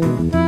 Música